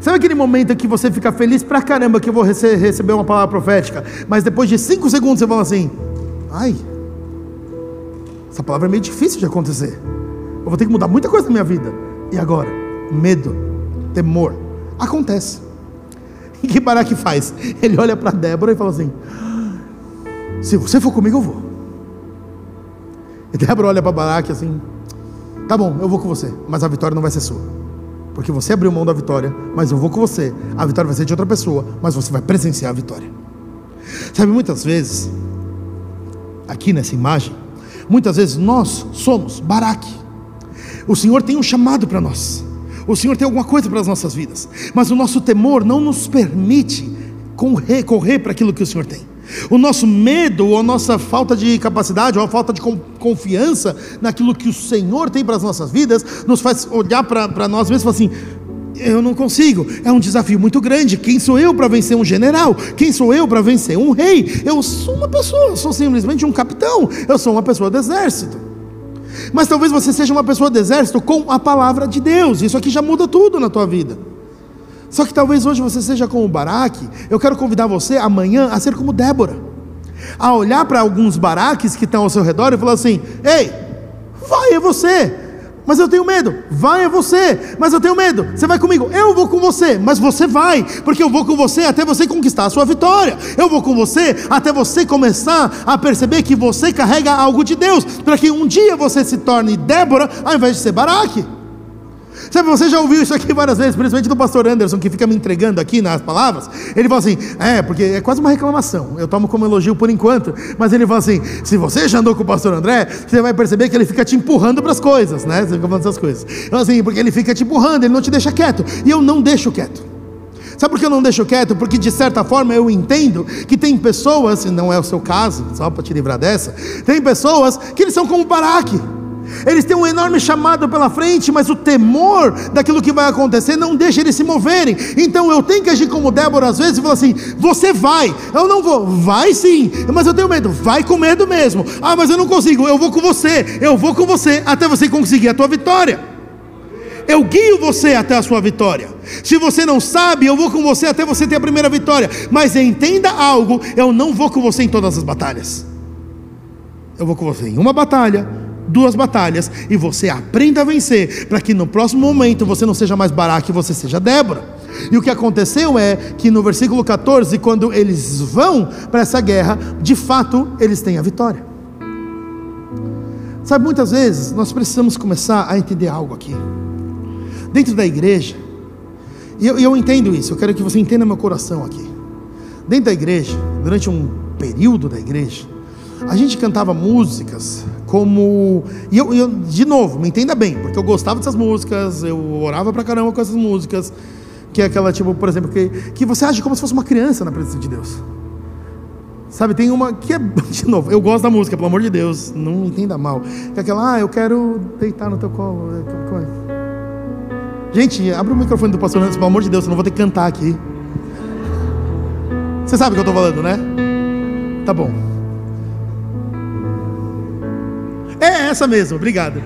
Sabe aquele momento que você fica feliz pra caramba que eu vou receber uma palavra profética, mas depois de cinco segundos você fala assim: ai, essa palavra é meio difícil de acontecer. Eu vou ter que mudar muita coisa na minha vida. E agora? Medo, temor. Acontece. E que Baraque faz? Ele olha para Débora e fala assim: Se você for comigo, eu vou. E Débora olha para Baraque assim: Tá bom, eu vou com você, mas a vitória não vai ser sua. Porque você abriu mão da vitória, mas eu vou com você. A vitória vai ser de outra pessoa, mas você vai presenciar a vitória. Sabe, muitas vezes, aqui nessa imagem, Muitas vezes nós somos Baraque. O Senhor tem um chamado para nós. O Senhor tem alguma coisa para as nossas vidas. Mas o nosso temor não nos permite correr, para aquilo que o Senhor tem. O nosso medo, ou a nossa falta de capacidade, ou a falta de confiança naquilo que o Senhor tem para as nossas vidas, nos faz olhar para nós mesmos e falar assim: eu não consigo. É um desafio muito grande. Quem sou eu para vencer um general? Quem sou eu para vencer um rei? Eu sou uma pessoa, sou simplesmente um capitão. Eu sou uma pessoa do exército. Mas talvez você seja uma pessoa do exército com a palavra de Deus. Isso aqui já muda tudo na tua vida. Só que talvez hoje você seja como Baraque. Eu quero convidar você amanhã a ser como Débora. A olhar para alguns baraques que estão ao seu redor e falar assim: Ei, vai, é você mas eu tenho medo. Vai é você, mas eu tenho medo. Você vai comigo, eu vou com você, mas você vai, porque eu vou com você até você conquistar a sua vitória. Eu vou com você até você começar a perceber que você carrega algo de Deus, para que um dia você se torne Débora ao invés de ser Baraque. Sabe, você já ouviu isso aqui várias vezes, principalmente do pastor Anderson, que fica me entregando aqui nas palavras. Ele fala assim: é, porque é quase uma reclamação. Eu tomo como elogio por enquanto, mas ele fala assim: se você já andou com o pastor André, você vai perceber que ele fica te empurrando para as coisas, né? Você fica falando essas coisas. Então, assim, porque ele fica te empurrando, ele não te deixa quieto. E eu não deixo quieto. Sabe por que eu não deixo quieto? Porque de certa forma eu entendo que tem pessoas, e não é o seu caso, só para te livrar dessa, tem pessoas que eles são como Baraque. Eles têm um enorme chamado pela frente, mas o temor daquilo que vai acontecer não deixa eles se moverem. Então eu tenho que agir como Débora às vezes e falar assim: você vai, eu não vou, vai sim, mas eu tenho medo, vai com medo mesmo. Ah, mas eu não consigo, eu vou com você, eu vou com você até você conseguir a tua vitória. Eu guio você até a sua vitória. Se você não sabe, eu vou com você até você ter a primeira vitória. Mas entenda algo: eu não vou com você em todas as batalhas. Eu vou com você em uma batalha, duas batalhas e você aprenda a vencer, para que no próximo momento você não seja mais Baraque, você seja Débora. E o que aconteceu é que no versículo 14, quando eles vão para essa guerra, de fato eles têm a vitória. Sabe, muitas vezes nós precisamos começar a entender algo aqui. Dentro da igreja, e eu, eu entendo isso, eu quero que você entenda meu coração aqui. Dentro da igreja, durante um período da igreja, a gente cantava músicas como. E eu, eu, de novo, me entenda bem, porque eu gostava dessas músicas, eu orava pra caramba com essas músicas, que é aquela, tipo, por exemplo, que, que você age como se fosse uma criança na presença de Deus. Sabe, tem uma que é, de novo, eu gosto da música, pelo amor de Deus, não me entenda mal. Que é aquela, ah, eu quero deitar no teu colo. É, Gente, abre o microfone do pastor antes, pelo amor de Deus, eu não vou ter que cantar aqui. Você sabe o que eu estou falando, né? Tá bom. Essa mesmo, obrigado.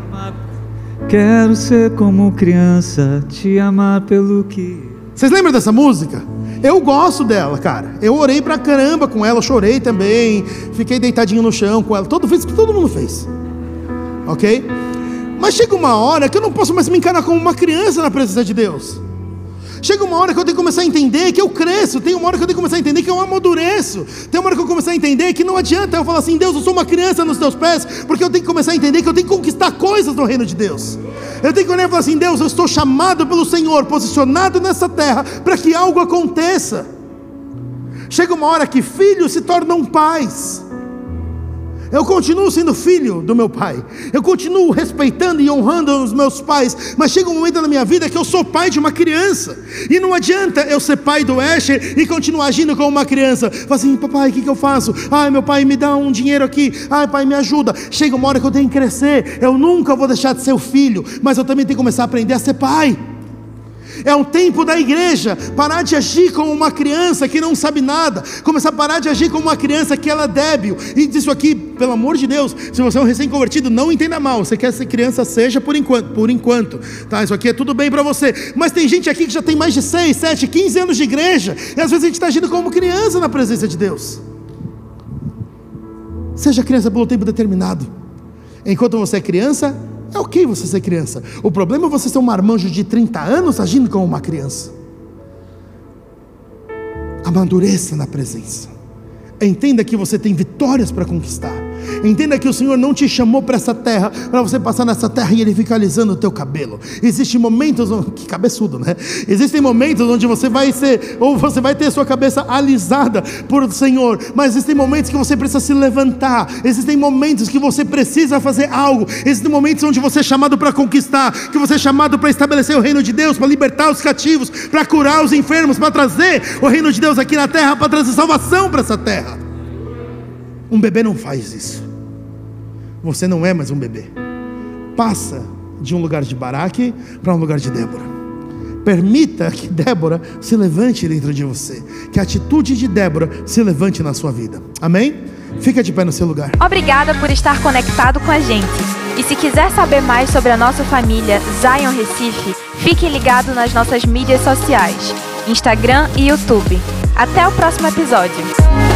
Quero ser como criança, te amar pelo que. Vocês lembram dessa música? Eu gosto dela, cara. Eu orei pra caramba com ela, chorei também, fiquei deitadinho no chão com ela. Todo fez o que todo mundo fez. Ok? Mas chega uma hora que eu não posso mais me encarar como uma criança na presença de Deus. Chega uma hora que eu tenho que começar a entender que eu cresço, tem uma hora que eu tenho que começar a entender que eu amadureço, tem uma hora que eu começar a entender que não adianta eu falar assim, Deus, eu sou uma criança nos teus pés, porque eu tenho que começar a entender que eu tenho que conquistar coisas no reino de Deus. Eu tenho que olhar e falar assim, Deus, eu estou chamado pelo Senhor, posicionado nessa terra, para que algo aconteça. Chega uma hora que filhos se tornam pais. Eu continuo sendo filho do meu pai. Eu continuo respeitando e honrando os meus pais. Mas chega um momento na minha vida que eu sou pai de uma criança. E não adianta eu ser pai do Escher e continuar agindo como uma criança. Fala assim, papai, o que, que eu faço? Ai, meu pai, me dá um dinheiro aqui. Ai, pai, me ajuda. Chega uma hora que eu tenho que crescer. Eu nunca vou deixar de ser o filho. Mas eu também tenho que começar a aprender a ser pai. É um tempo da igreja parar de agir como uma criança que não sabe nada, começar a parar de agir como uma criança que ela é débil. E isso aqui, pelo amor de Deus, se você é um recém-convertido, não entenda mal. Você quer ser criança, seja por enquanto, por enquanto. Tá? Isso aqui é tudo bem para você. Mas tem gente aqui que já tem mais de 6, 7, 15 anos de igreja, e às vezes a gente está agindo como criança na presença de Deus. Seja criança pelo tempo determinado. Enquanto você é criança, é ok você ser criança. O problema é você ser um marmanjo de 30 anos agindo como uma criança. Amadureça na presença. Entenda que você tem vitórias para conquistar. Entenda que o Senhor não te chamou para essa terra para você passar nessa terra e ele ficar alisando o teu cabelo. Existem momentos, que cabeçudo, né? Existem momentos onde você vai ser ou você vai ter sua cabeça alisada por o Senhor, mas existem momentos que você precisa se levantar. Existem momentos que você precisa fazer algo. Existem momentos onde você é chamado para conquistar, que você é chamado para estabelecer o reino de Deus, para libertar os cativos, para curar os enfermos, para trazer o reino de Deus aqui na terra, para trazer salvação para essa terra. Um bebê não faz isso. Você não é mais um bebê. Passa de um lugar de Baraque para um lugar de Débora. Permita que Débora se levante dentro de você. Que a atitude de Débora se levante na sua vida. Amém? Fica de pé no seu lugar. Obrigada por estar conectado com a gente. E se quiser saber mais sobre a nossa família Zion Recife, fique ligado nas nossas mídias sociais, Instagram e YouTube. Até o próximo episódio.